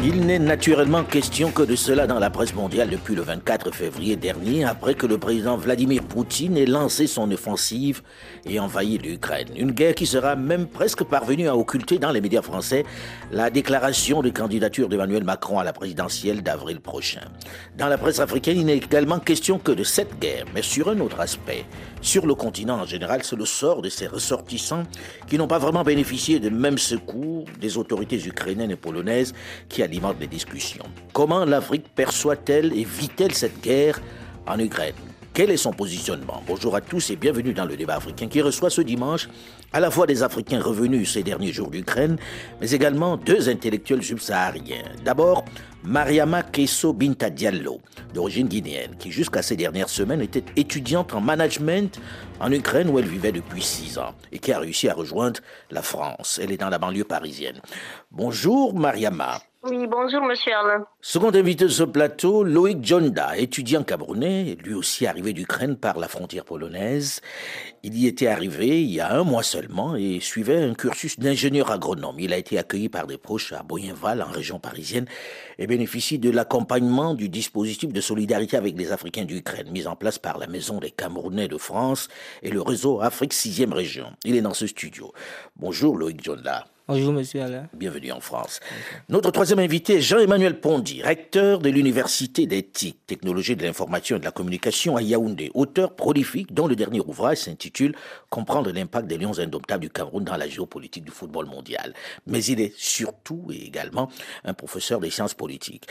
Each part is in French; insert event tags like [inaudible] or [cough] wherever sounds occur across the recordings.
Il n'est naturellement question que de cela dans la presse mondiale depuis le 24 février dernier, après que le président Vladimir Poutine ait lancé son offensive et envahi l'Ukraine. Une guerre qui sera même presque parvenue à occulter dans les médias français la déclaration de candidature d'Emmanuel Macron à la présidentielle d'avril prochain. Dans la presse africaine, il n'est également question que de cette guerre, mais sur un autre aspect. Sur le continent en général, c'est le sort de ces ressortissants qui n'ont pas vraiment bénéficié de même secours des autorités ukrainiennes et polonaises qui alimentent les discussions. Comment l'Afrique perçoit-elle et vit-elle cette guerre en Ukraine? Quel est son positionnement? Bonjour à tous et bienvenue dans le débat africain qui reçoit ce dimanche à la fois des Africains revenus ces derniers jours d'Ukraine, mais également deux intellectuels subsahariens. D'abord, Mariama Kesso Binta Diallo, d'origine guinéenne, qui jusqu'à ces dernières semaines était étudiante en management en Ukraine où elle vivait depuis six ans et qui a réussi à rejoindre la France. Elle est dans la banlieue parisienne. Bonjour Mariama. Oui, bonjour, monsieur Alain. Second invité de ce plateau, Loïc Jonda, étudiant camerounais, lui aussi arrivé d'Ukraine par la frontière polonaise. Il y était arrivé il y a un mois seulement et suivait un cursus d'ingénieur agronome. Il a été accueilli par des proches à Boyenval, en région parisienne, et bénéficie de l'accompagnement du dispositif de solidarité avec les Africains d'Ukraine, mis en place par la Maison des Camerounais de France et le réseau Afrique 6e région. Il est dans ce studio. Bonjour Loïc Jonda. Bonjour, monsieur Alain. Bienvenue en France. Notre troisième invité est Jean-Emmanuel Pondy, recteur de l'Université d'éthique, technologie de l'information et de la communication à Yaoundé, auteur prolifique dont le dernier ouvrage s'intitule Comprendre l'impact des lions indomptables du Cameroun dans la géopolitique du football mondial. Mais il est surtout et également un professeur des sciences politiques.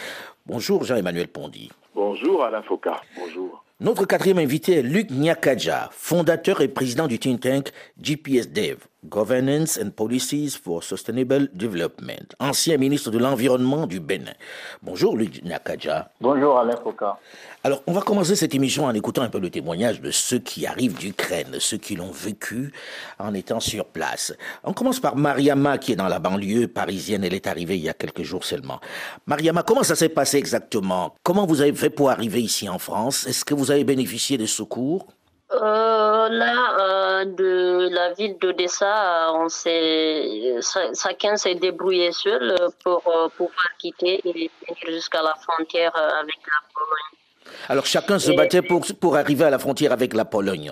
Bonjour Jean-Emmanuel Pondy. Bonjour Alain Foucault. Bonjour. Notre quatrième invité est Luc Nyakaja, fondateur et président du think tank GPS Dev, Governance and Policies for Sustainable Development, ancien ministre de l'Environnement du Bénin. Bonjour Luc Nyakaja. Bonjour Alain Foucault. Alors, on va commencer cette émission en écoutant un peu le témoignage de ceux qui arrivent d'Ukraine, ceux qui l'ont vécu en étant sur place. On commence par Mariama qui est dans la banlieue parisienne. Elle est arrivée il y a quelques jours seulement. Mariama, comment ça s'est passé exactement? Comment vous avez fait pour arriver ici en France? Est-ce que vous avez bénéficié des secours? Euh, là, euh, de la ville d'Odessa, on s'est, chacun s'est débrouillé seul pour euh, pouvoir quitter et venir jusqu'à la frontière avec la Pologne. Alors chacun se battait pour, pour arriver à la frontière avec la Pologne.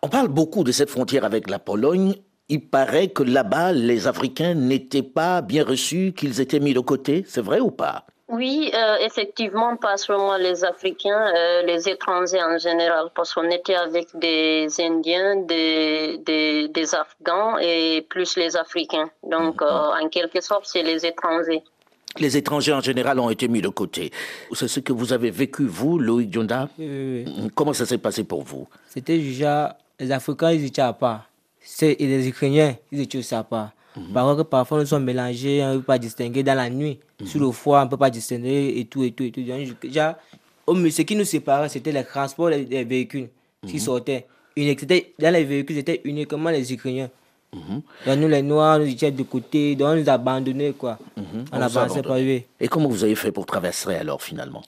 On parle beaucoup de cette frontière avec la Pologne. Il paraît que là-bas, les Africains n'étaient pas bien reçus, qu'ils étaient mis de côté. C'est vrai ou pas? Oui, euh, effectivement, pas seulement les Africains, euh, les étrangers en général, parce qu'on était avec des Indiens, des, des, des, Afghans et plus les Africains. Donc, euh, en quelque sorte, c'est les étrangers. Les étrangers en général ont été mis de côté. C'est ce que vous avez vécu, vous, Loïc Djonda Comment ça s'est passé pour vous? C'était déjà, les Africains, ils étaient à part. Et les Ukrainiens, ils étaient aussi à part. Par contre, parfois, nous sommes mélangés, on ne peut pas distinguer dans la nuit. Sur le foie, on ne peut pas distinguer et tout, et tout, et tout. Déjà, ce qui nous séparait, c'était le transport des véhicules qui sortaient. Dans les véhicules, c'était uniquement les Ukrainiens. Donc, nous, les Noirs, nous étions de côté, donc on nous abandonnait, quoi. On avançait pas Et comment vous avez fait pour traverser alors, finalement?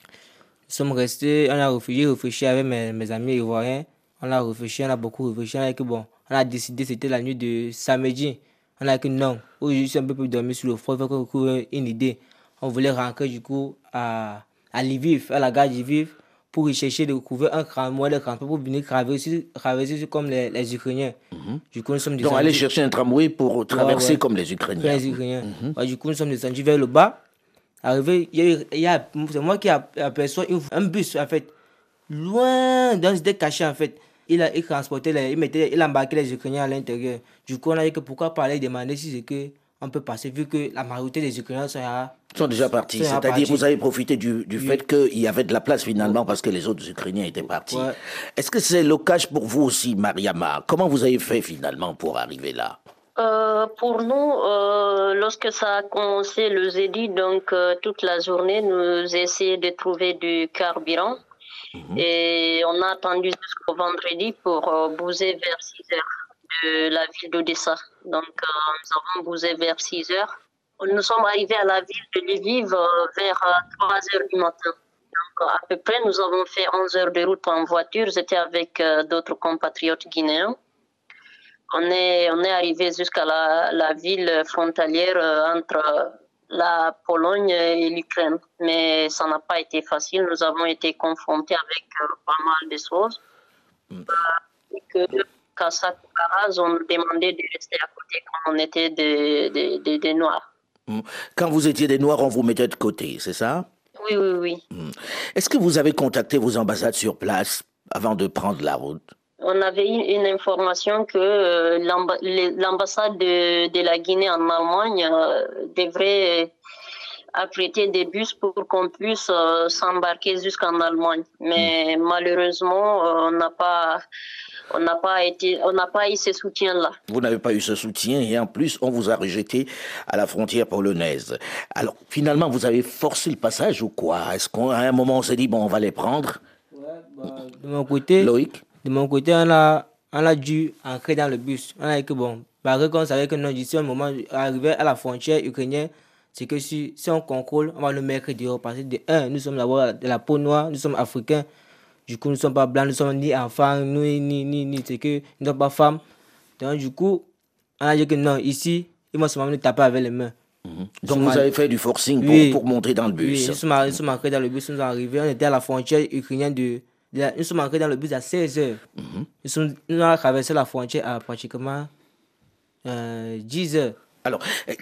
Nous sommes restés, on a réfléchi, réfléchi avec mes, mes amis ivoiriens. On a réfléchi, on a beaucoup réfléchi. On a, bon, on a décidé, c'était la nuit de samedi. On a dit non, aujourd'hui, c'est un peu plus dormir sur le froid, il faut qu'on une idée. On voulait rentrer du coup à, à Lviv, à la gare de Lviv, pour y chercher de trouver un tramway de transport pour venir traverser, traverser comme les, les Ukrainiens. Du coup, nous sommes Donc, aller chercher un tramway pour traverser comme les Ukrainiens. Les Ukrainiens. du coup, nous sommes descendus vers le bas. Arrivé, il y a, c'est moi qui aperçois un bus, en fait, loin, dans c'était caché, en fait il, a, il transportait, il, mettait, il embarquait les Ukrainiens à l'intérieur. Du coup, on a dit que pourquoi pas aller demander si c'est que on peut passer, vu que la majorité des Ukrainiens sont, sont déjà partis. C'est-à-dire vous avez profité du, du fait qu'il y avait de la place finalement parce que les autres Ukrainiens étaient partis. Est-ce que c'est le cas pour vous aussi, Mariama Comment vous avez fait finalement pour arriver là? Euh, pour nous, euh, lorsque ça a commencé le jeudi, donc euh, toute la journée, nous essayons de trouver du carburant. Mhm. Et on a attendu jusqu'au vendredi pour euh, bouger vers 6 heures de la ville d'Odessa. Donc, euh, nous avons bougé vers 6 heures. Nous sommes arrivés à la ville de Lviv euh, vers 3 heures du matin. Donc, à peu près, nous avons fait 11 heures de route en voiture. J'étais avec d'autres compatriotes guinéens. on est, on est arrivé jusqu'à la, la ville frontalière entre la Pologne et l'Ukraine. Mais ça n'a pas été facile. Nous avons été confrontés avec pas mal de choses. Mm. et que Karaz ont demandé de rester à côté quand on était des, des, des Noirs. Mm. Quand vous étiez des Noirs, on vous mettait de côté, c'est ça? Oui, oui, oui. Mm. Est-ce que vous avez contacté vos ambassades sur place avant de prendre la route? On avait eu une information que euh, l'ambassade de, de, la Guinée en Allemagne euh, devrait apprêter des bus pour qu'on puisse euh, s'embarquer jusqu'en Allemagne. Mais mm. malheureusement, on n'a pas on n'a pas été, on n'a pas eu ce soutien-là. Vous n'avez pas eu ce soutien et en plus, on vous a rejeté à la frontière polonaise. Alors, finalement, vous avez forcé le passage ou quoi? Est-ce qu'à un moment, on s'est dit, bon, on va les prendre? Bah, De mon côté, Loïc? De mon côté, on a, on a dû entrer dans le bus. On a dit que, bon, par contre, on savait que non, d'ici un moment, arrivé à la frontière ukrainienne, c'est que si, si on contrôle, on va nous mettre dehors. Parce que, de un, nous sommes d'abord de la peau noire, nous sommes africains. Du coup, nous ne sommes pas blancs, nous ne sommes ni enfants, ni, ni, ni, ni c'est que nous ne sommes pas femmes. Donc, du coup, on a dit que non, ici, ils vont seulement nous taper avec les mains. Mhm. Donc, vous avez fait du forcing pour, oui. pour, monter dans le bus Oui, nous sommes, nous sommes dans le bus, nous sommes arrivés, on était à la frontière ukrainienne de. Nous sommes entrés dans le bus à 16 h mm -hmm. nous, sommes, nous avons traversé la frontière à pratiquement euh, 10 h alors, euh,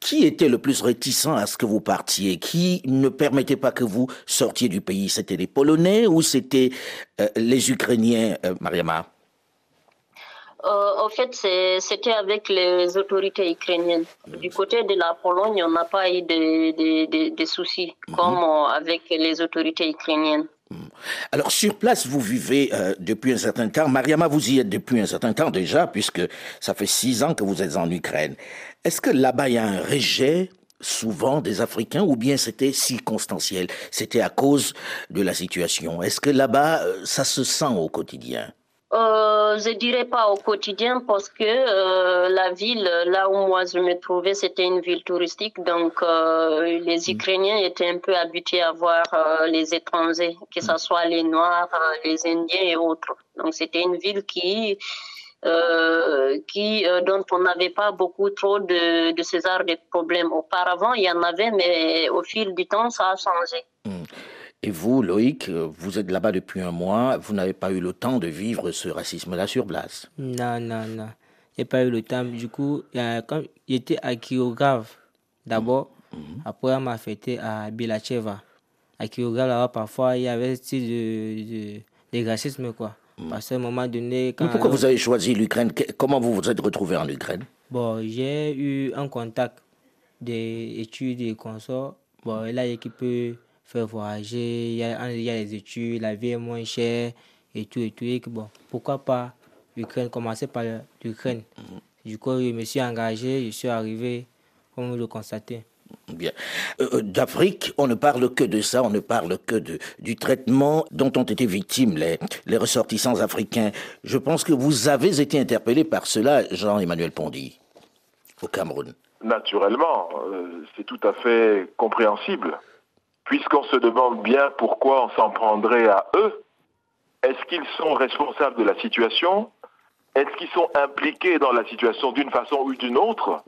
qui, était le plus réticent à ce que vous partiez? Qui ne permettait pas que vous sortiez du pays? C'était les Polonais ou c'était euh, les Ukrainiens, euh, Mariama euh, en fait, c'était avec les autorités ukrainiennes. Du côté de la Pologne, on n'a pas eu de, de, de, soucis, mhm. comme avec les autorités ukrainiennes. Mhm. Alors sur place, vous vivez euh, depuis un certain temps. Mariama, vous y êtes depuis un certain temps déjà, puisque ça fait six ans que vous êtes en Ukraine. Est-ce que là-bas, il y a un rejet souvent des Africains ou bien c'était circonstanciel? C'était à cause de la situation Est-ce que là-bas, euh, ça se sent au quotidien? Euh, je dirais pas au quotidien parce que euh, la ville, là où moi je me trouvais, c'était une ville touristique. Donc euh, les mm. Ukrainiens étaient un peu habitués à voir euh, les étrangers, que ce soit les Noirs, les Indiens et autres. Donc c'était une ville qui, qui dont on n'avait pas beaucoup trop de, de ces arts de problèmes. Auparavant, il y en avait, mais au fil du temps, ça a changé. Mm. Et vous, Loïc, vous êtes là-bas depuis un mois, vous n'avez pas eu le temps de vivre ce racisme-là sur place Non, non, non. Je n'ai pas eu le temps. Du coup, quand j'étais à Kirogave, d'abord, mm -hmm. après on m'a affecté à Bilacheva. À Kirogave, là parfois, il y avait de, de, de racisme, quoi. Mm. Parce qu'à un moment donné... Quand Mais pourquoi vous avez choisi l'Ukraine? Comment vous vous êtes retrouvé en Ukraine? Bon, j'ai eu un contact des études et consorts. Bon, là, l'équipe peut faire voyager, il y, a, il y a les études, la vie est moins chère et tout et tout. Et que, bon, pourquoi pas l'Ukraine, commencer par l'Ukraine. Du coup, je me suis engagé, je suis arrivé, comme vous le constatez. Bien. Euh, D'Afrique, on ne parle que de ça, on ne parle que de, du traitement dont ont été victimes les, les ressortissants africains. Je pense que vous avez été interpellé par cela, Jean-Emmanuel Pondy, au Cameroun. Naturellement, euh, c'est tout à fait compréhensible puisqu'on se demande bien pourquoi on s'en prendrait à eux, est-ce qu'ils sont responsables de la situation? Est-ce qu'ils sont impliqués dans la situation d'une façon ou d'une autre?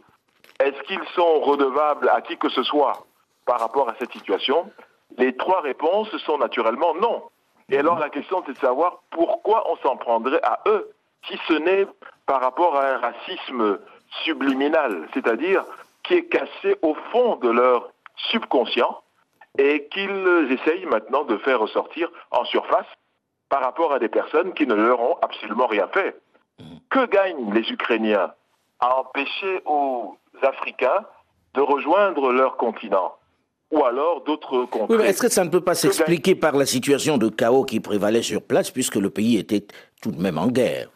Est-ce qu'ils sont redevables à qui que ce soit par rapport à cette situation? Les trois réponses sont naturellement non. Et alors la question c'est de savoir pourquoi on s'en prendrait à eux, si ce n'est par rapport à un racisme subliminal, c'est-à-dire qui est cassé au fond de leur subconscient et qu'ils essayent maintenant de faire ressortir en surface par rapport à des personnes qui ne leur ont absolument rien fait. Que gagnent les Ukrainiens à empêcher aux Africains de rejoindre leur continent ou alors d'autres contrées? Oui, Est-ce que ça ne peut pas s'expliquer par la situation de chaos qui prévalait sur place puisque le pays était tout de même en guerre?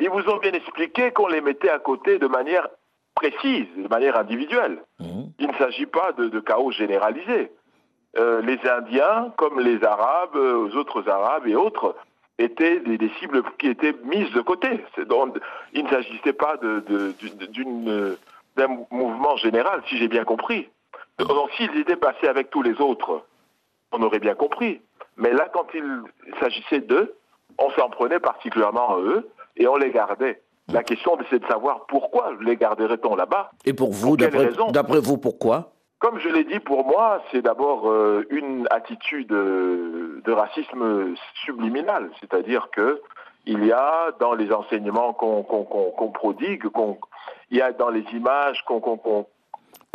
Ils vous ont bien expliqué qu'on les mettait à côté de manière précise, de manière individuelle. Mmh. Il ne s'agit pas de, de, chaos généralisé. Euh, les Indiens, comme les Arabes, euh, aux autres Arabes et autres, étaient des, des, cibles qui étaient mises de côté. Donc, il ne s'agissait pas d'un mouvement général, si j'ai bien compris. Donc s'ils étaient passés avec tous les autres, on aurait bien compris. Mais là, quand il s'agissait d'eux, on s'en prenait particulièrement à eux et on les gardait. La question, c'est de savoir pourquoi les garderait-on là-bas? Et pour vous, d'après vous, pourquoi? Comme je l'ai dit, pour moi, c'est d'abord euh, une attitude euh, de racisme subliminal, c'est-à-dire que il y a dans les enseignements qu'on prodigue, qu'on- il y a dans les images qu'on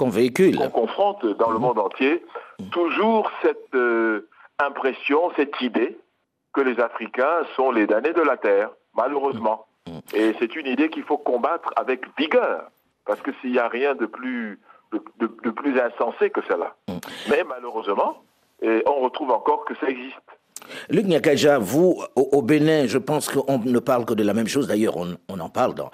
véhicule. qu'on confronte dans le monde entier, toujours cette euh, impression, cette idée que les Africains sont les damnés de la Terre, malheureusement. Et c'est une idée qu'il faut combattre avec vigueur, parce que s'il n'y a rien de plus, de, de- de plus insensé que cela. Mais malheureusement, et on retrouve encore que ça existe. Luc Nyakaja, vous, au, au Bénin, je pense qu'on ne parle que de la même chose. D'ailleurs, on, on en parle dans,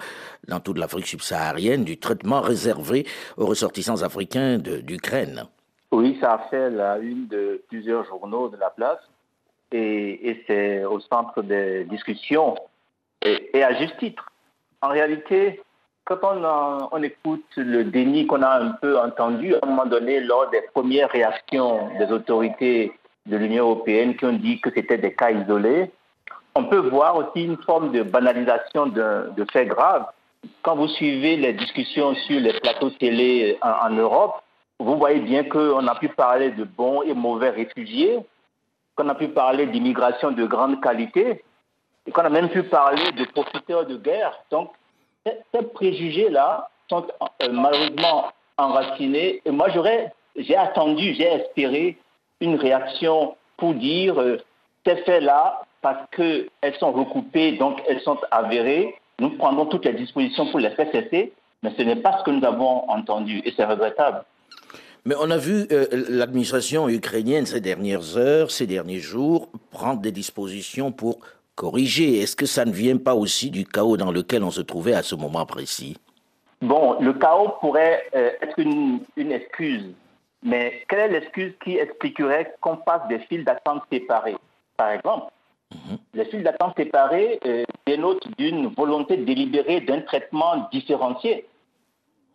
dans toute l'Afrique subsaharienne, du traitement réservé aux ressortissants africains d'Ukraine. Oui, ça a fait la une de plusieurs journaux de la place et, et c'est au centre des discussions et, et à juste titre. En réalité, quand on, en- on écoute le déni qu'on a un peu entendu à un moment donné lors des premières réactions des autorités de l'Union européenne qui ont dit que c'était des cas isolés, on peut voir aussi une forme de banalisation de, de faits graves. Quand vous suivez les discussions sur les plateaux télé en- en Europe, vous voyez bien qu'on a pu parler de bons et mauvais réfugiés, qu'on a pu parler d'immigration de grande qualité, et qu'on a même pu parler de profiteurs de guerre. Donc, ces, préjugés-là sont euh, malheureusement enracinés. Et moi, j'aurais, j'ai attendu, j'ai espéré une réaction pour dire euh, ces faits-là, parce qu'elles sont recoupées, donc elles sont avérées, nous prendrons toutes les dispositions pour les faire cesser, mais ce n'est pas ce que nous avons entendu, et c'est regrettable. Mais on a vu euh, l'administration ukrainienne ces dernières heures, ces derniers jours, prendre des dispositions pour corriger. Est-ce que ça ne vient pas aussi du chaos dans lequel on se trouvait à ce moment précis? Bon, le chaos pourrait euh, être une, une excuse, mais quelle est l'excuse qui expliquerait qu'on fasse des files d'attente séparés Par exemple, les files d'attente séparées euh, dénotent d'une volonté délibérée d'un traitement différencié.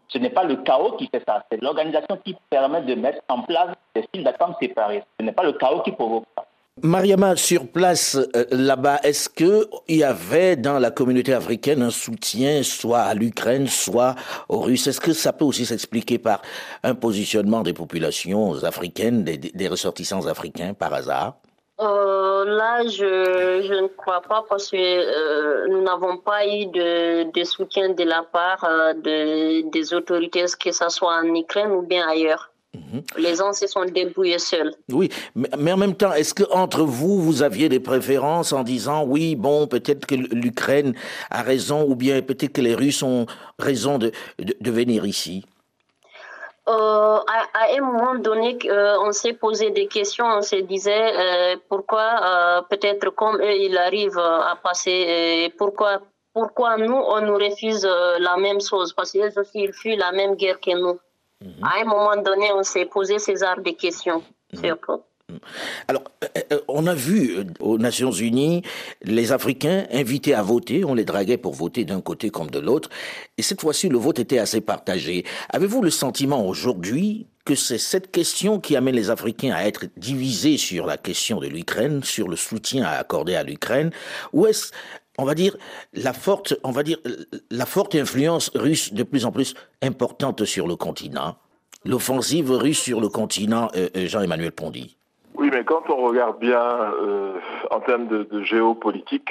Ce n'est pas le chaos qui fait ça, c'est l'organisation qui permet de mettre en place des files d'attente séparées. Ce n'est pas le chaos qui provoque ça. Mariama, sur place euh, là-bas, est-ce qu'il y avait dans la communauté africaine un soutien soit à l'Ukraine, soit aux Russes? Est-ce que ça peut aussi s'expliquer par un positionnement des populations africaines, des, ressortissants africains par hasard? Euh, là, je, je ne crois pas parce que euh, nous n'avons pas eu de, soutien de la part de, des autorités, que ce soit en Ukraine ou bien ailleurs. Les gens se sont débrouillés seuls. Oui, mais, en même temps, est-ce que entre vous, vous aviez des préférences en disant oui, bon, peut-être que l'Ukraine a raison ou bien peut-être que les Russes ont raison de, de, de venir ici? Euh, à, à un moment donné, euh, on s'est posé des questions, on se disait euh, pourquoi peut-être comme eux, ils arrivent à passer, pourquoi, pourquoi nous, on nous refuse la même chose, parce qu'ils aussi, ils fuient la même guerre que nous. À un moment donné, on s'est posé ces de questions. surtout. Alors, euh, euh, on a vu euh, aux Nations Unies les Africains invités à voter, on les draguait pour voter d'un côté comme de l'autre, et cette fois-ci le vote était assez partagé. Avez-vous le sentiment aujourd'hui que c'est cette question qui amène les Africains à être divisés sur la question de l'Ukraine, sur le soutien à accorder à l'Ukraine, ou est-ce on va dire la forte, on va dire la forte influence russe de plus en plus importante sur le continent, l'offensive russe sur le continent, euh, euh, Jean-Emmanuel Pondy. Oui, mais quand on regarde bien euh, en termes de, de, géopolitique,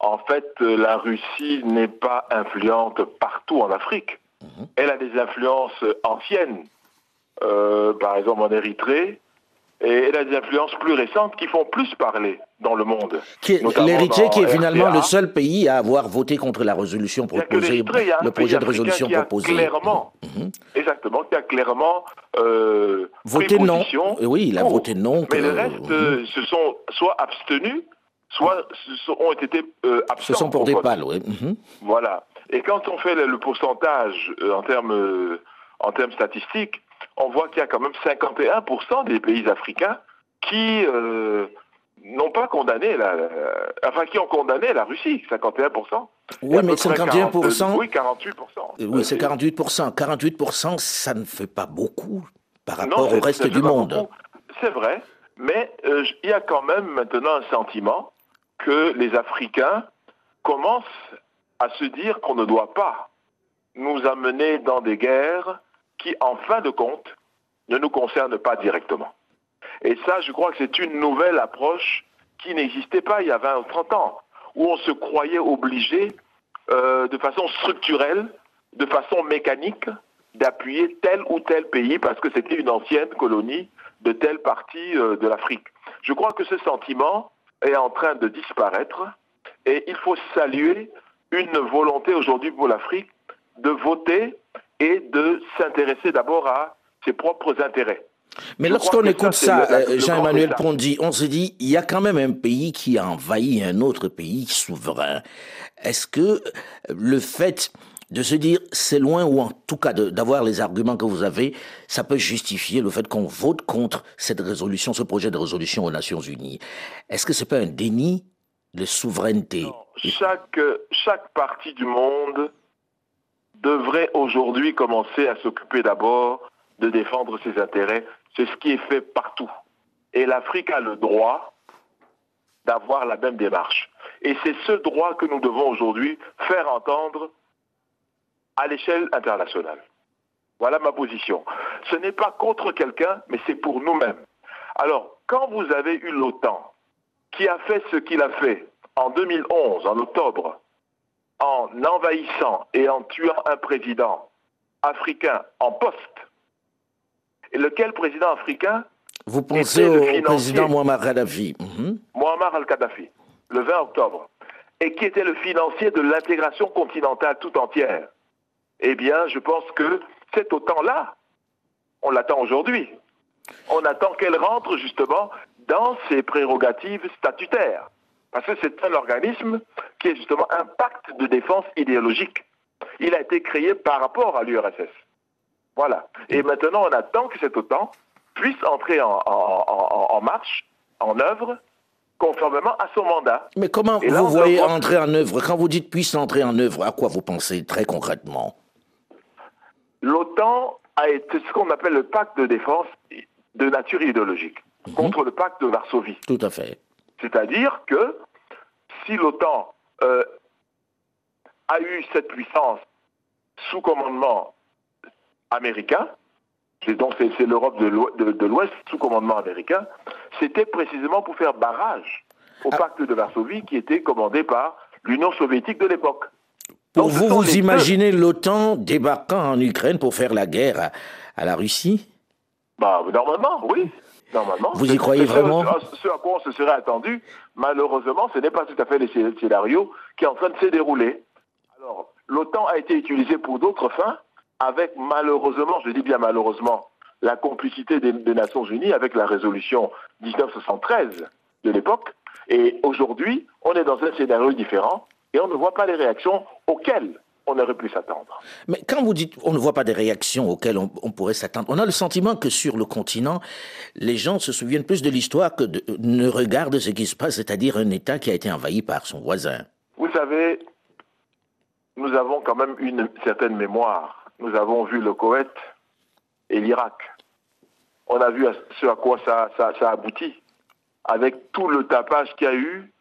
en fait, la Russie n'est pas influente partout en Afrique. -hmm. Elle a des influences anciennes, euh, par exemple en Érythrée, et des influences plus récentes qui font plus parler dans le monde. L'Érythrée qui est finalement le seul pays à avoir voté contre la résolution proposée, le projet de résolution qui a proposé. Clairement, mm -hmm. Exactement, qui a clairement euh, voté non. Oui, il a pour. voté non. Mais le reste -hmm. se sont soit abstenus, soit ont été euh, absents. Ce sont pour des pales, oui. Voilà. Et quand on fait le, pourcentage euh, en termes euh, en termes statistiques, on voit qu'il y a quand même 51% des pays africains qui euh, n'ont pas condamné la, enfin qui ont condamné la Russie, 51%. Oui, mais 51%. 40, oui, 48%. Oui, c'est 48%. 48%, ça ne fait pas beaucoup par rapport non, au reste du monde. C'est vrai, mais euh, il y a quand même maintenant un sentiment que les Africains commencent à se dire qu'on ne doit pas nous amener dans des guerres qui, en fin de compte, ne nous concernent pas directement. Et ça, je crois que c'est une nouvelle approche qui n'existait pas il y a 20 ou 30 ans, où on se croyait obligé, euh, de façon structurelle, de façon mécanique, d'appuyer tel ou tel pays parce que c'était une ancienne colonie de telle partie euh, de l'Afrique. Je crois que ce sentiment est en train de disparaître et il faut saluer une volonté aujourd'hui pour l'Afrique de voter et de s'intéresser d'abord à ses propres intérêts. Mais lorsqu'on écoute ça, Jean-Emmanuel Pondy, on se dit, il y a quand même un pays qui a envahi un autre pays souverain. Est-ce que le fait de se dire c'est loin ou en tout cas d'avoir les arguments que vous avez, ça peut justifier le fait qu'on vote contre cette résolution, ce projet de résolution aux Nations Unies? Est-ce que c'est pas un déni de souveraineté? Chaque, chaque partie du monde devrait aujourd'hui commencer à s'occuper d'abord de défendre ses intérêts. C'est ce qui est fait partout. Et l'Afrique a le droit d'avoir la même démarche. Et c'est ce droit que nous devons aujourd'hui faire entendre à l'échelle internationale. Voilà ma position. Ce n'est pas contre quelqu'un, mais c'est pour nous-mêmes. Alors, quand vous avez eu l'OTAN, qui a fait ce qu'il a fait en 2011, en octobre, en envahissant et en tuant un président africain en poste, et lequel président africain Vous pensez au président Muammar Kadhafi. Muammar al-Kadhafi, le 20 octobre, et qui était le financier de l'intégration continentale tout entière eh bien, je pense que cet OTAN-là, on l'attend aujourd'hui. On attend qu'elle rentre justement dans ses prérogatives statutaires. Parce que c'est un organisme qui est justement un pacte de défense idéologique. Il a été créé par rapport à l'URSS. Voilà. Et maintenant, on attend que cet OTAN puisse entrer en, marche, en œuvre, conformément à son mandat. Mais comment vous voyez entrer en œuvre? Quand vous dites puisse entrer en œuvre, à quoi vous pensez très concrètement? l'OTAN a été ce qu'on appelle le pacte de défense de nature idéologique mhm. contre le pacte de Varsovie. Tout à fait. C'est-à-dire que si l'OTAN euh, a eu cette puissance sous commandement américain, donc c'est l'Europe de l'Ouest sous commandement américain, c'était précisément pour faire barrage au ah. pacte de Varsovie qui était commandé par l'Union soviétique de l'époque. Pour vous, vous imaginez l'OTAN débarquant en Ukraine pour faire la guerre à, la Russie? Bah, Normalement, oui. Normalement. Vous y croyez vraiment ce, à quoi on se serait attendu, malheureusement, ce n'est pas tout à fait le scénario qui est en train de se dérouler. Alors, l'OTAN a été utilisé pour d'autres fins, avec malheureusement, je dis bien malheureusement, la complicité des, des Nations Unies avec la résolution 1973 de l'époque. Et aujourd'hui, on est dans un scénario différent et on ne voit pas les réactions auxquelles on aurait pu s'attendre. Mais quand vous dites on ne voit pas des réactions auxquelles on, pourrait s'attendre, on a le sentiment que sur le continent, les gens se souviennent plus de l'histoire que de, ne regardent ce qui se passe, c'est-à-dire un État qui a été envahi par son voisin. Vous savez, nous avons quand même une certaine mémoire. Nous avons vu le Koweït et l'Irak. On a vu ce à quoi ça, ça, ça aboutit, avec tout le tapage qu'il y a eu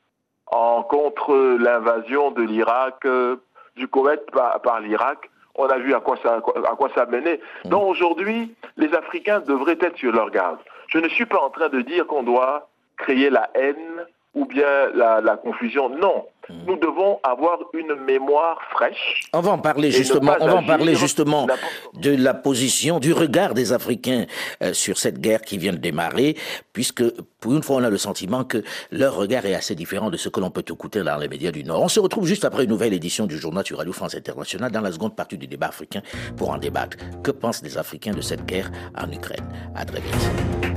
en contre l'invasion de l'Irak, euh, du Koweït par, l'Irak. On a vu à quoi ça, à quoi ça menait. Mm. Donc aujourd'hui, les Africains devraient être sur leur garde. Je ne suis pas en train de dire qu'on doit créer la haine ou bien la, confusion. Non, hmm. nous devons avoir une mémoire fraîche. On va en parler justement. On va en parler justement de la position, du regard des Africains euh, sur cette guerre qui vient de démarrer, puisque pour une fois on a le sentiment que leur regard est assez différent de ce que l'on peut écouter dans les médias du Nord. On se retrouve juste après une nouvelle édition du journal sur Radio France Internationale dans la seconde partie du débat africain pour en débattre. Que pensent les Africains de cette guerre en Ukraine? À très vite.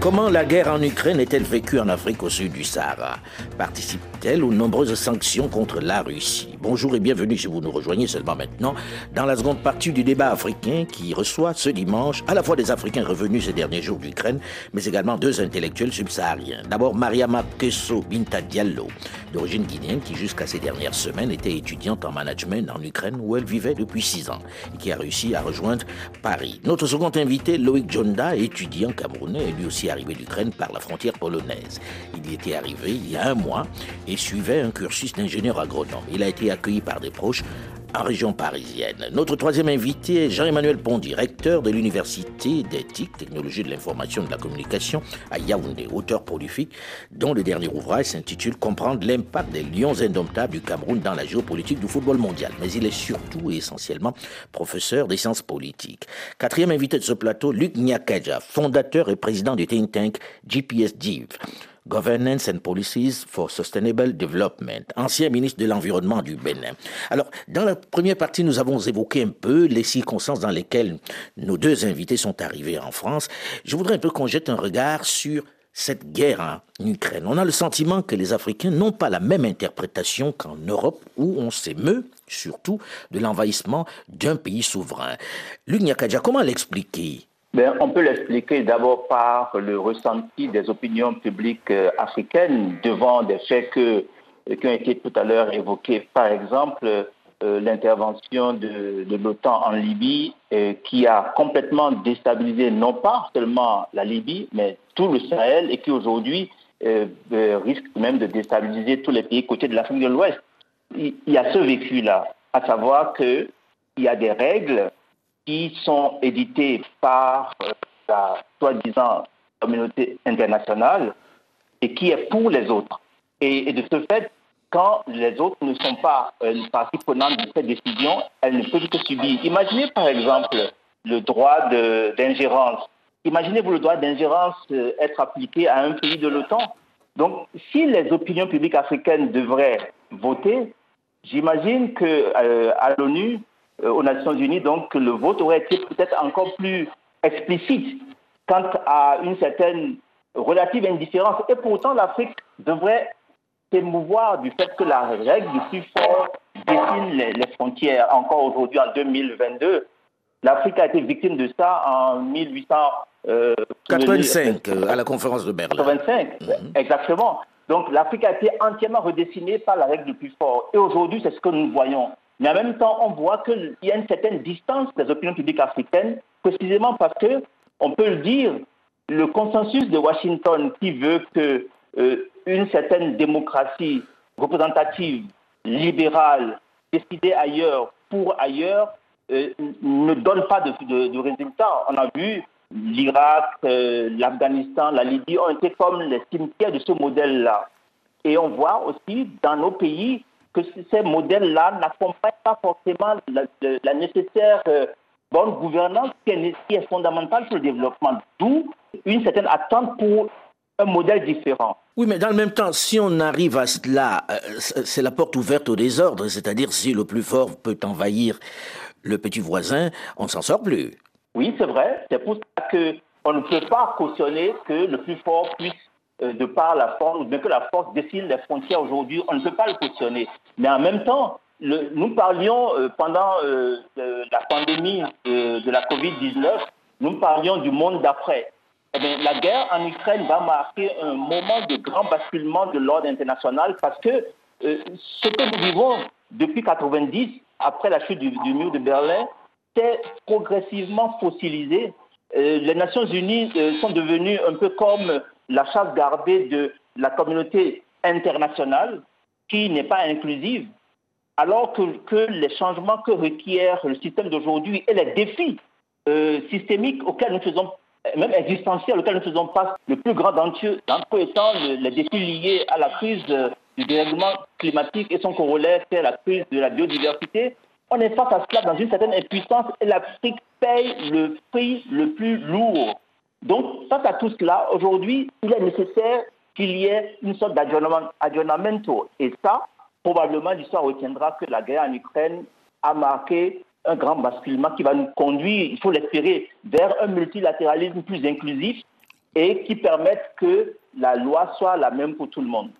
Comment la guerre en Ukraine est-elle vécue en Afrique au sud du Sahara? Participe-t-elle aux nombreuses sanctions contre la Russie? Bonjour et bienvenue si vous nous rejoignez seulement maintenant dans la seconde partie du débat africain qui reçoit ce dimanche à la fois des Africains revenus ces derniers jours d'Ukraine, mais également deux intellectuels subsahariens. D'abord Mariama Kesso Binta Diallo, d'origine guinéenne qui jusqu'à ces dernières semaines était étudiante en management en Ukraine où elle vivait depuis six ans et qui a réussi à rejoindre Paris. Notre second invité, Loïc Jonda, étudiant camerounais, et lui aussi arrivé d'Ukraine par la frontière polonaise. Il y était arrivé il y a un mois et suivait un cursus d'ingénieur agronome. Il a été accueilli par des proches en région parisienne. Notre troisième invité est Jean-Emmanuel Pont, directeur de l'Université d'éthique, technologie de l'information et de la communication à Yaoundé, auteur prolifique dont le dernier ouvrage s'intitule Comprendre l'impact des lions indomptables du Cameroun dans la géopolitique du football mondial. Mais il est surtout et essentiellement professeur des sciences politiques. Quatrième invité de ce plateau, Luc Nyakaja, fondateur et président du think tank GPS-DIV. Governance and Policies for Sustainable Development, ancien ministre de l'Environnement du Bénin. Alors, dans la première partie, nous avons évoqué un peu les circonstances dans lesquelles nos deux invités sont arrivés en France. Je voudrais un peu qu'on jette un regard sur cette guerre en Ukraine. On a le sentiment que les Africains n'ont pas la même interprétation qu'en Europe, où on s'émeut surtout de l'envahissement d'un pays souverain. Luc Nyakadja, comment l'expliquer? Ben, on peut l'expliquer d'abord par le ressenti des opinions publiques euh, africaines devant des faits euh, qui ont été tout à l'heure évoqués. Par exemple, euh, l'intervention de, l'OTAN en Libye qui a complètement déstabilisé non pas seulement la Libye, mais tout le Sahel et qui aujourd'hui risque même de déstabiliser tous les pays côtés de l'Afrique de l'Ouest. Il y a ce vécu-là, à savoir qu'il y a des règles qui sont édités par euh, la soi-disant communauté internationale et qui est pour les autres. Et, de ce fait, quand les autres ne sont pas euh, une partie prenante de cette décision, elles ne peuvent que subir. Imaginez par exemple le droit d'ingérence. Imaginez-vous le droit d'ingérence euh, être appliqué à un pays de l'OTAN. Donc, si les opinions publiques africaines devraient voter, j'imagine qu'à à l'ONU, euh, aux Nations Unies, donc le vote aurait été peut-être encore plus explicite quant à une certaine relative indifférence. Et pourtant, l'Afrique devrait s'émouvoir du fait que la règle du plus fort dessine les, frontières. Encore aujourd'hui, en 2022, l'Afrique a été victime de ça en 1885, euh, à la conférence de Berlin. 85, mhm. exactement. Donc l'Afrique a été entièrement redessinée par la règle du plus fort. Et aujourd'hui, c'est ce que nous voyons. Mais en même temps, on voit qu'il y a une certaine distance des opinions publiques africaines, précisément parce que, on peut le dire, le consensus de Washington qui veut que euh, une certaine démocratie représentative, libérale, décidée ailleurs pour ailleurs, euh, ne donne pas de, de, résultats. On a vu l'Irak, euh, l'Afghanistan, la Libye ont été comme les cimetières de ce modèle-là. Et on voit aussi dans nos pays que ces modèles-là n'accompagnent pas forcément la, nécessaire euh, bonne gouvernance qui est, fondamentale pour le développement. D'où une certaine attente pour un modèle différent. Oui, mais dans le même temps, si on arrive à cela, euh, c'est la porte ouverte au désordre, c'est-à-dire si le plus fort peut envahir le petit voisin, on ne s'en sort plus. Oui, c'est vrai. C'est pour ça qu'on ne peut pas cautionner que le plus fort puisse de par la force, bien que la force dessine les frontières aujourd'hui, on ne peut pas le questionner. Mais en même temps, nous parlions euh, pendant euh, la pandémie de la Covid-19, nous parlions du monde d'après. Eh la guerre en Ukraine va marquer un moment de grand basculement de l'ordre international parce que ce que nous vivons depuis 90, après la chute du, du mur de Berlin, s'est progressivement fossilisé. les Nations Unies sont devenues un peu comme la chasse gardée de la communauté internationale qui n'est pas inclusive, alors que, les changements que requiert le système d'aujourd'hui et les défis euh, systémiques auxquels nous faisons, même existentiels auxquels nous faisons face, le plus grand d'entre eux, étant les défis liés à la crise euh, du dérèglement climatique et son corollaire, c'est la crise de la biodiversité, on est face à cela dans une certaine impuissance et l'Afrique paye le prix le plus lourd donc, face à tout cela, aujourd'hui, il est nécessaire qu'il y ait une sorte d'aggiornamento. Et ça, probablement, l'histoire retiendra que la guerre en Ukraine a marqué un grand basculement qui va nous conduire, il faut l'espérer, vers un multilatéralisme plus inclusif et qui permettent que la loi soit la même pour tout le monde.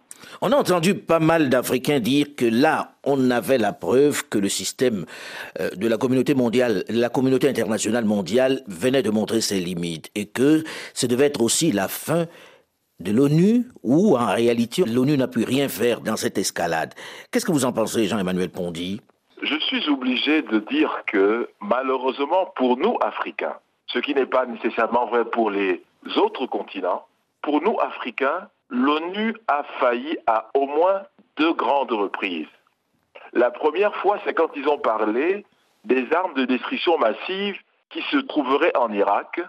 On a entendu pas mal d'Africains dire que là, on avait la preuve que le système euh, de la communauté mondiale, la communauté internationale mondiale venait de montrer ses limites et que ce devait être aussi la fin de l'ONU où en réalité l'ONU n'a pu rien faire dans cette escalade. Qu'est-ce que vous en pensez, Jean-Emmanuel Pondy? Je suis obligé de dire que malheureusement pour nous, Africains, ce qui n'est pas nécessairement vrai pour les autres continents, pour nous, Africains, l'ONU a failli à au moins deux grandes reprises. La première fois, c'est quand ils ont parlé des armes de destruction massive qui se trouveraient en Irak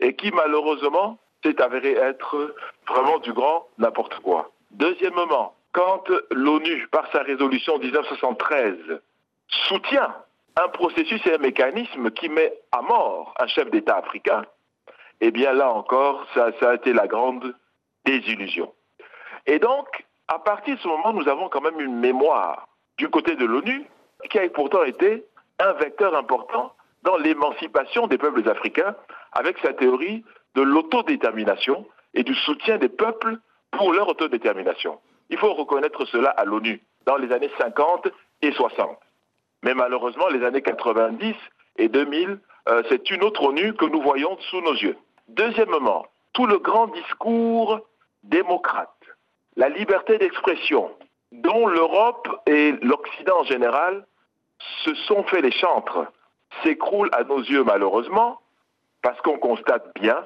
et qui malheureusement s'est avéré être vraiment du grand n'importe quoi. Deuxièmement, quand l'ONU, par sa résolution 1973, soutient un processus et un mécanisme qui met à mort un chef d'État africain, eh bien là encore, ça, ça a été la grande désillusion. Et donc, à partir de ce moment, nous avons quand même une mémoire du côté de l'ONU qui a pourtant été un vecteur important dans l'émancipation des peuples africains avec sa théorie de l'autodétermination et du soutien des peuples pour leur autodétermination. Il faut reconnaître cela à l'ONU dans les années 50 et 60. Mais malheureusement, les années 90 et 2000, euh, c'est une autre ONU que nous voyons sous nos yeux. Deuxièmement, tout le grand discours démocrate, la liberté d'expression, dont l'Europe et l'Occident en général se sont fait les chantres, s'écroule à nos yeux malheureusement, parce qu'on constate bien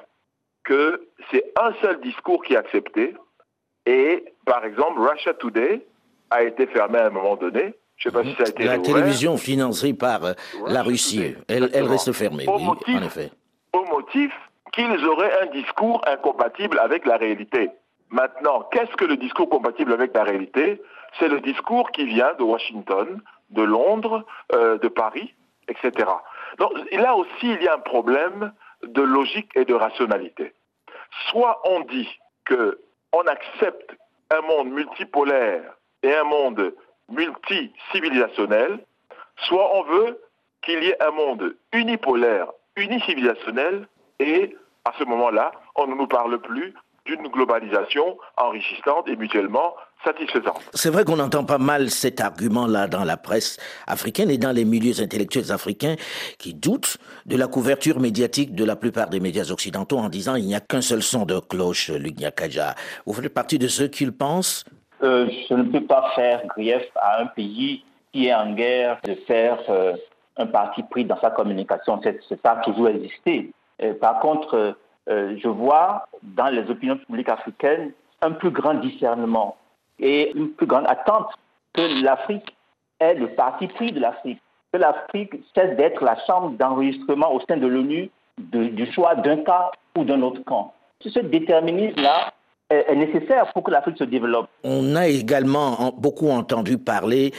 que c'est un seul discours qui est accepté. Et par exemple, Russia Today a été fermé à un moment donné. Je ne sais pas si ça a été La télévision financée par euh, la Russie, elle, elle, reste fermée, au oui, motif, en effet. Au motif qu'ils auraient un discours incompatible avec la réalité. Maintenant, qu'est-ce que le discours compatible avec la réalité? C'est le discours qui vient de Washington, de Londres, euh, de Paris, etc. Donc là aussi, il y a un problème de logique et de rationalité. Soit on dit que on accepte un monde multipolaire et un monde multicivilisationnel, soit on veut qu'il y ait un monde unipolaire, unicivilisationnel, et à ce moment-là, on ne nous parle plus d'une globalisation enrichissante et mutuellement satisfaisante. C'est vrai qu'on entend pas mal cet argument-là dans la presse africaine et dans les milieux intellectuels africains qui doutent de la couverture médiatique de la plupart des médias occidentaux en disant il n'y a qu'un seul son de cloche, Lugnakaja. Vous faites partie de ceux qui le pensent? Euh, je ne peux pas faire grief à un pays qui est en guerre de faire euh, un parti pris dans sa communication. C'est, c'est ça a toujours existé. Et par contre, euh, je vois dans les opinions publiques africaines un plus grand discernement et une plus grande attente que l'Afrique est le parti pris de l'Afrique, que l'Afrique cesse d'être la chambre d'enregistrement au sein de l'ONU du choix d'un camp ou d'un autre camp. Ce déterminisme-là est, nécessaire pour que l'Afrique se développe. On a également en- beaucoup entendu parler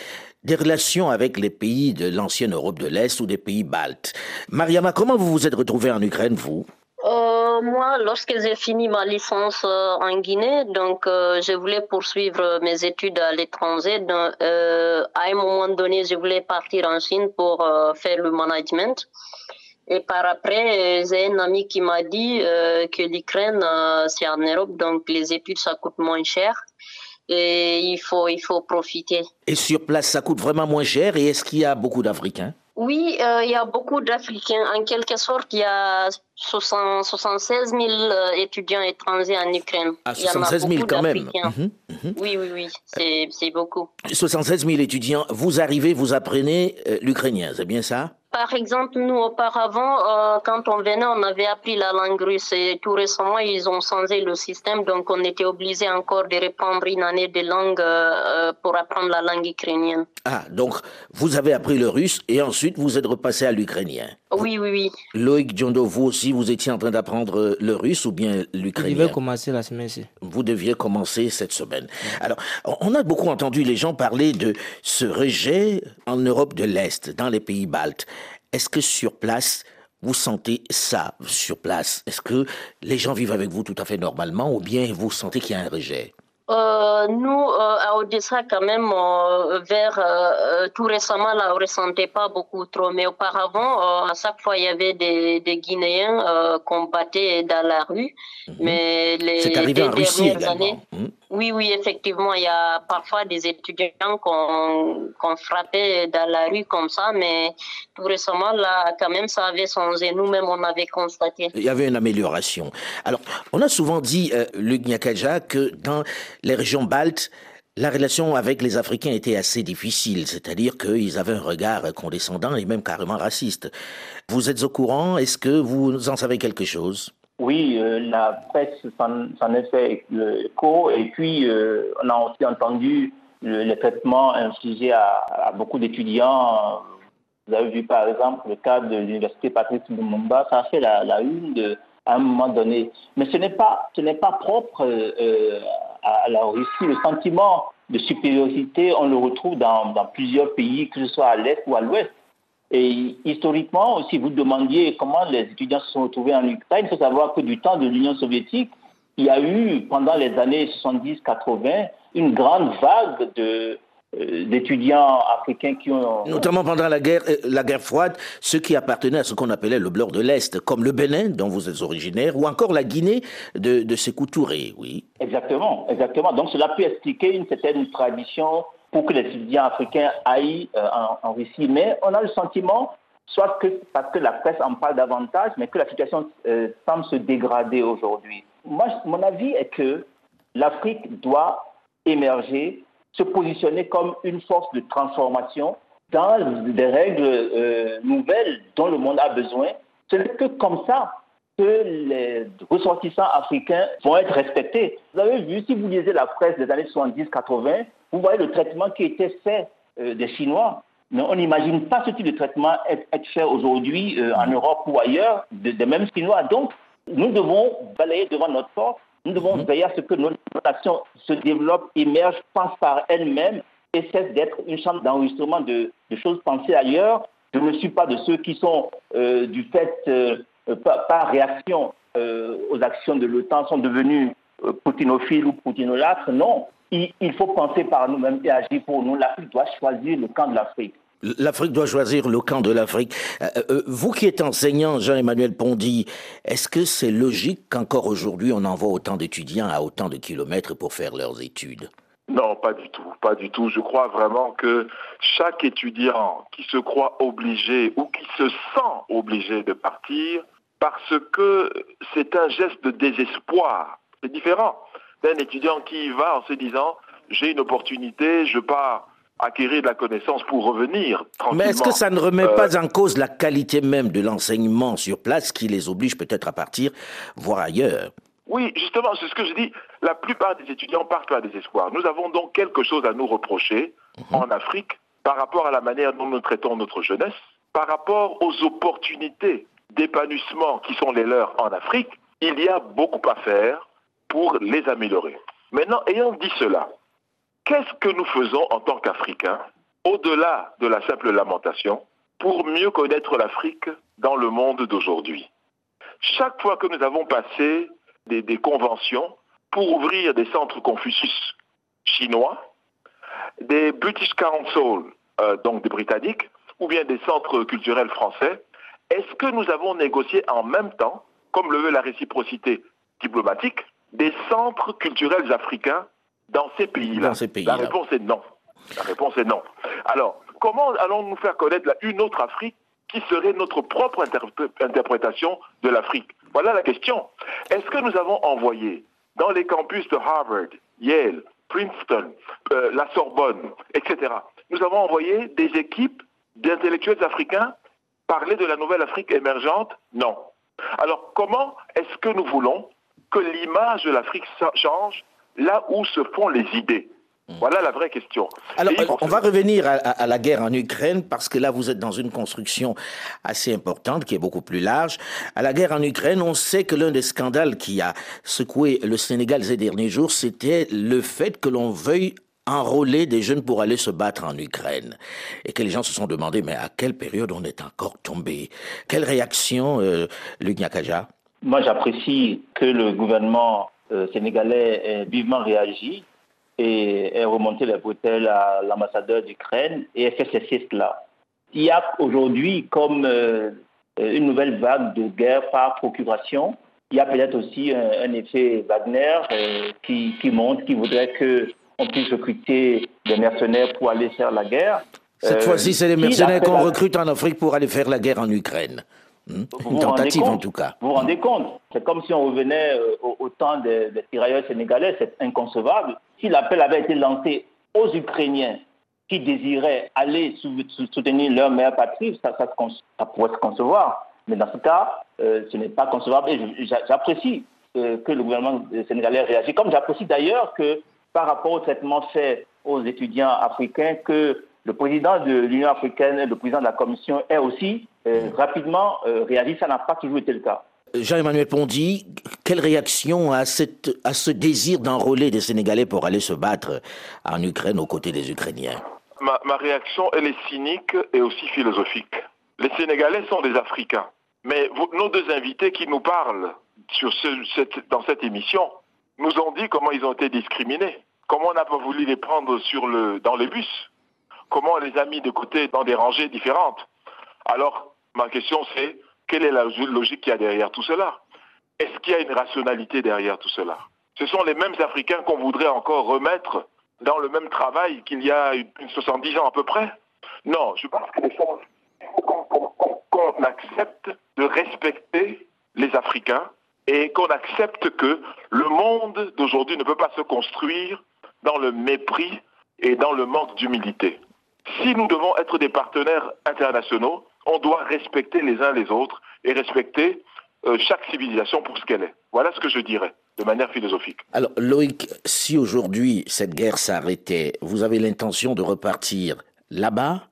des relations avec les pays de l'ancienne Europe de l'Est ou des pays baltes. Mariama, comment vous vous êtes retrouvée en Ukraine, vous? Euh, moi, lorsque j'ai fini ma licence euh, en Guinée, donc euh, je voulais poursuivre mes études à l'étranger. À un moment donné, je voulais partir en Chine pour faire le management. Et par après, j'ai un ami qui m'a dit que l'Ukraine, c'est en Europe, donc les études, ça coûte moins cher. Et il faut, il faut profiter. Et sur place, ça coûte vraiment moins cher et est-ce qu'il y a beaucoup d'Africains? Oui, euh, il y a beaucoup d'Africains. En quelque sorte, il y a 60 76 000 euh, étudiants étrangers en Ukraine. Ah, Il y en a 76 000 beaucoup quand même. Mhm, mhm. Oui, oui, oui, c'est beaucoup. 76 000 étudiants, vous arrivez, vous apprenez euh, l'ukrainien, c'est bien ça? Par exemple, nous, auparavant, euh, quand on venait, on avait appris la langue russe. Et tout récemment, ils ont changé le système. Donc, on était obligé encore de reprendre une année de langue euh, pour apprendre la langue ukrainienne. Ah, donc vous avez appris le russe et ensuite vous êtes repassé à l'ukrainien. Oui, oui, oui. Loïc Djondo, vous aussi, vous étiez en train d'apprendre euh, le russe ou bien l'ukrainien vais commencer la semaine-ci. Vous deviez commencer cette semaine. Alors, on a beaucoup entendu les gens parler de ce rejet en Europe de l'Est, dans les pays baltes. Est-ce que sur place, vous sentez ça sur place? Est-ce que les gens vivent avec vous tout à fait normalement ou bien vous sentez qu'il y a un rejet? Euh, nous, euh, à Odessa, quand même, euh, vers tout récemment, là, on ressentait pas beaucoup trop. Mais auparavant, à chaque fois, il y avait des, des Guinéens qu'on battait dans la rue. Mhm. Mais les, C'est arrivé en Russie également. années, Mhm. Oui, oui, effectivement, il y a parfois des étudiants qu'on qu'on frappait dans la rue comme ça, mais tout récemment, là, quand même, ça avait changé. Nous-mêmes, on avait constaté. Il y avait une amélioration. Alors, on a souvent dit, euh, Luc Nyakaja, que dans les régions baltes, la relation avec les Africains était assez difficile, c'est-à-dire qu'ils avaient un regard condescendant et même carrément raciste. Vous êtes au courant? Est-ce que vous en savez quelque chose? Oui, euh, la presse s'en est fait écho et puis euh, on a aussi entendu le, les traitements infligés à, à beaucoup d'étudiants. Vous avez vu par exemple le cas de l'université Patrice Lumumba, ça a fait la, la une de, à un moment donné. Mais ce n'est pas, ce n'est pas propre euh, à la Russie. Le sentiment de supériorité, on le retrouve dans, dans plusieurs pays, que ce soit à l'est ou à l'ouest. Et historiquement, si vous demandiez comment les étudiants se sont retrouvés en Ukraine, il faut savoir que du temps de l'Union soviétique, il y a eu, pendant les années 70-80, une grande vague de, euh, d'étudiants africains qui ont... Notamment pendant la guerre, euh, la guerre froide, ceux qui appartenaient à ce qu'on appelait le bloc de l'Est, comme le Bénin, dont vous êtes originaire, ou encore la Guinée de, de Sékou Touré, oui. Exactement, exactement. Donc cela peut expliquer une certaine tradition pour que les étudiants africains aillent euh, en, en Russie. Mais on a le sentiment, soit que parce que la presse en parle davantage, mais que la situation euh, semble se dégrader aujourd'hui. Moi, mon avis est que l'Afrique doit émerger, se positionner comme une force de transformation dans des règles euh, nouvelles dont le monde a besoin. Ce n'est que comme ça que les ressortissants africains vont être respectés. Vous avez vu, si vous lisez la presse des années 70-80, vous voyez le traitement qui était fait euh, des Chinois. Mais on n'imagine pas ce type de traitement être, être fait aujourd'hui euh, en Europe ou ailleurs, de- des mêmes Chinois. Donc, nous devons balayer devant notre porte. Nous devons veiller à ce que notre nation se développe, émerge, pense par elle-même et cesse d'être une chambre d'enregistrement de, de choses pensées ailleurs. Je ne suis pas de ceux qui sont, euh, du fait, euh, par, par réaction euh, aux actions de l'OTAN, sont devenus poutinophiles ou poutinolâtres. Non, il, faut penser par nous-mêmes et agir pour nous. L'Afrique doit choisir le camp de l'Afrique. L'Afrique doit choisir le camp de l'Afrique. Euh, euh, vous qui êtes enseignant, Jean-Emmanuel Pondy, est-ce que c'est logique qu'encore aujourd'hui on envoie autant d'étudiants à autant de kilomètres pour faire leurs études? Non, pas du tout, pas du tout. Je crois vraiment que chaque étudiant qui se croit obligé ou qui se sent obligé de partir parce que c'est un geste de désespoir, c'est différent d'un étudiant qui y va en se disant j'ai une opportunité, je pars acquérir de la connaissance pour revenir tranquillement. Mais est-ce que ça ne remet Euh, pas en cause la qualité même de l'enseignement sur place qui les oblige peut-être à partir voir ailleurs? Oui, justement, c'est ce que je dis. La plupart des étudiants partent par désespoir. Nous avons donc quelque chose à nous reprocher en Afrique par rapport à la manière dont nous traitons notre jeunesse, par rapport aux opportunités d'épanouissement qui sont les leurs en Afrique. Il y a beaucoup à faire pour les améliorer. Maintenant, ayant dit cela, qu'est-ce que nous faisons en tant qu'Africains, au-delà de la simple lamentation, pour mieux connaître l'Afrique dans le monde d'aujourd'hui? Chaque fois que nous avons passé des, conventions pour ouvrir des centres Confucius chinois, des British Council, euh, donc des Britanniques, ou bien des centres culturels français, est-ce que nous avons négocié en même temps, comme le veut la réciprocité diplomatique, des centres culturels africains dans ces pays-là. La réponse est non. La réponse est non. Alors, comment allons-nous faire connaître une autre Afrique qui serait notre propre interpré- interprétation de l'Afrique? Voilà la question. Est-ce que nous avons envoyé dans les campus de Harvard, Yale, Princeton, euh, la Sorbonne, etc., nous avons envoyé des équipes d'intellectuels africains parler de la nouvelle Afrique émergente? Non. Alors comment est-ce que nous voulons que l'image de l'Afrique change là où se font les idées Voilà la vraie question. Alors, Et on va revenir à, à- à la guerre en Ukraine parce que là, vous êtes dans une construction assez importante qui est beaucoup plus large. À la guerre en Ukraine, on sait que l'un des scandales qui a secoué le Sénégal ces derniers jours, c'était le fait que l'on veuille enrôler des jeunes pour aller se battre en Ukraine. Et que les gens se sont demandé, mais à quelle période on est encore tombé? Quelle réaction, euh, Luc Nyakaja? Moi, j'apprécie que le gouvernement euh, sénégalais ait vivement réagi et est remontée les bretelles à l'ambassadeur d'Ukraine et elle fait ces gestes-là. Il y a aujourd'hui comme euh, une nouvelle vague de guerre par procuration. Il y a peut-être aussi un, effet Wagner euh, qui, qui monte, qui voudrait qu'on puisse recruter des mercenaires pour aller faire la guerre. Cette fois-ci, c'est les mercenaires qu'on recrute en Afrique pour aller faire la guerre en Ukraine. Hmm? Une tentative en tout cas. Vous vous rendez compte C'est comme si on revenait euh, au, temps des, tirailleurs sénégalais, c'est inconcevable. Si l'appel avait été lancé aux Ukrainiens qui désiraient aller soutenir leur mère patrie, ça, ça, pourrait se concevoir. Mais dans ce cas, euh, ce n'est pas concevable. Et j'apprécie euh, que le gouvernement sénégalais réagisse, comme j'apprécie d'ailleurs que par rapport au traitement fait aux étudiants africains, que le président de l'Union africaine, le président de la Commission est aussi euh, rapidement euh, réagi. Ça n'a pas toujours été le cas. Jean-Emmanuel Pondy, quelle réaction à, cette, à ce désir d'enrôler des Sénégalais pour aller se battre en Ukraine aux côtés des Ukrainiens? Ma, ma, réaction, elle est cynique et aussi philosophique. Les Sénégalais sont des Africains. Mais nos deux invités qui nous parlent sur ce, cette, dans cette émission nous ont dit comment ils ont été discriminés, comment on n'a pas voulu les prendre sur le, dans les bus, comment on les a mis de côté dans des rangées différentes. Alors, ma question c'est, quelle est la logique qu'il y a derrière tout cela Est-ce qu'il y a une rationalité derrière tout cela Ce sont les mêmes Africains qu'on voudrait encore remettre dans le même travail qu'il y a une, 70 ans à peu près Non, je pense que qu'on accepte de respecter les Africains et qu'on accepte que le monde d'aujourd'hui ne peut pas se construire dans le mépris et dans le manque d'humilité. Si nous devons être des partenaires internationaux, on doit respecter les uns les autres et respecter euh, chaque civilisation pour ce qu'elle est. Voilà ce que je dirais de manière philosophique. Alors Loïc, si aujourd'hui cette guerre s'arrêtait, vous avez l'intention de repartir là-bas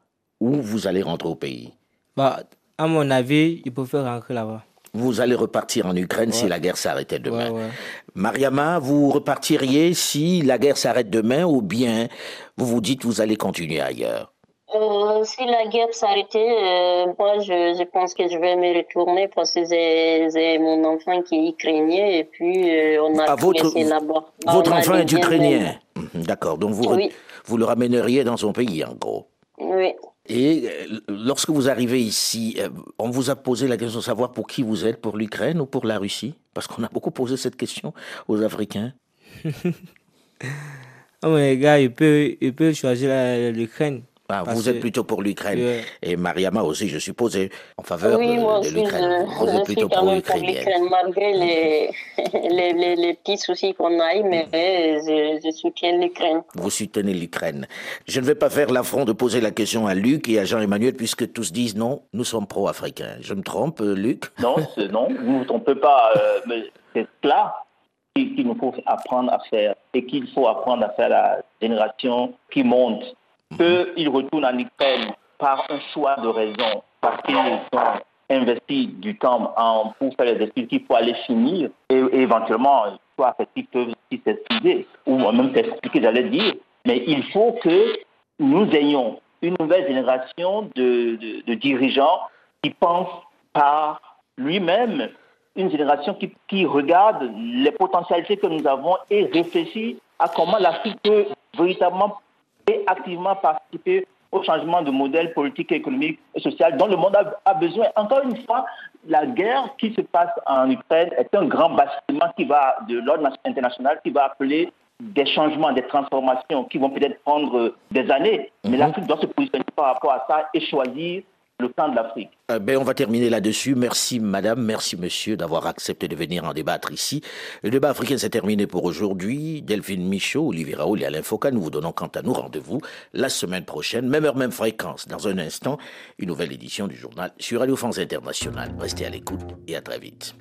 ou vous allez rentrer au pays? Bah, À mon avis, il faut faire rentrer là-bas vous allez repartir en Ukraine si la guerre s'arrêtait demain. Mariama, vous repartiriez si la guerre s'arrête demain ou bien vous vous dites vous allez continuer ailleurs? Euh, si la guerre s'arrêtait, euh, moi je, je, pense que je vais me retourner parce que j'ai mon enfant qui est ukrainien et puis euh, on a ah, votre, là-bas. Votre enfant est ukrainien. mhm, D'accord, donc vous, vous le ramèneriez dans son pays en gros. Oui. Et euh, lorsque vous arrivez ici, euh, on vous a posé la question de savoir pour qui vous êtes, pour l'Ukraine ou pour la Russie? Parce qu'on a beaucoup posé cette question aux Africains. [laughs] oh mais gars, il peut, il peut choisir l'Ukraine. Ah, vous êtes plutôt pour l'Ukraine. Et Mariama aussi, je suppose, est en faveur oui, de, de l'Ukraine. Vous êtes plutôt pour l'Ukraine. Malgré les, [laughs] les, les, les, petits soucis qu'on a, mais je, je soutiens l'Ukraine. Vous soutenez l'Ukraine. Je ne vais pas faire l'affront de poser la question à Luc et à Jean-Emmanuel, puisque tous disent non, nous sommes pro-africains. Je me trompe, Luc? Non, [laughs] non, vous ne vous trompez pas. Euh, mais c'est cela qu'il nous faut apprendre à faire et qu'il faut apprendre à faire la génération qui monte qu'ils retournent en Ukraine par un choix de raison, parce qu'ils ont investi du temps pour faire les études qu'il faut aller finir, et, éventuellement, soit qu'ils peuvent s'excuser, ou même s'expliquer, j'allais dire, mais il faut que nous ayons une nouvelle génération de, dirigeants qui pensent par lui-même, une génération qui regarde les potentialités que nous avons et réfléchit à comment l'Afrique peut véritablement et activement participer au changement de modèle politique, économique et social dont le monde a, besoin. Encore une fois, la guerre qui se passe en Ukraine est un grand basculement qui va de l'ordre international, qui va appeler des changements, des transformations qui vont peut-être prendre des années. Mais mhm. l'Afrique doit se positionner par rapport à ça et choisir le temps de l'Afrique. Euh, ben, on va terminer là-dessus. Merci madame, merci monsieur d'avoir accepté de venir en débattre ici. Le débat africain s'est terminé pour aujourd'hui. Delphine Michaud, Olivier Raoul et Alain Foucault, nous vous donnons quant à nous rendez-vous la semaine prochaine, même heure, même fréquence. Dans un instant, une nouvelle édition du journal sur Radio France Internationale. Restez à l'écoute et à très vite.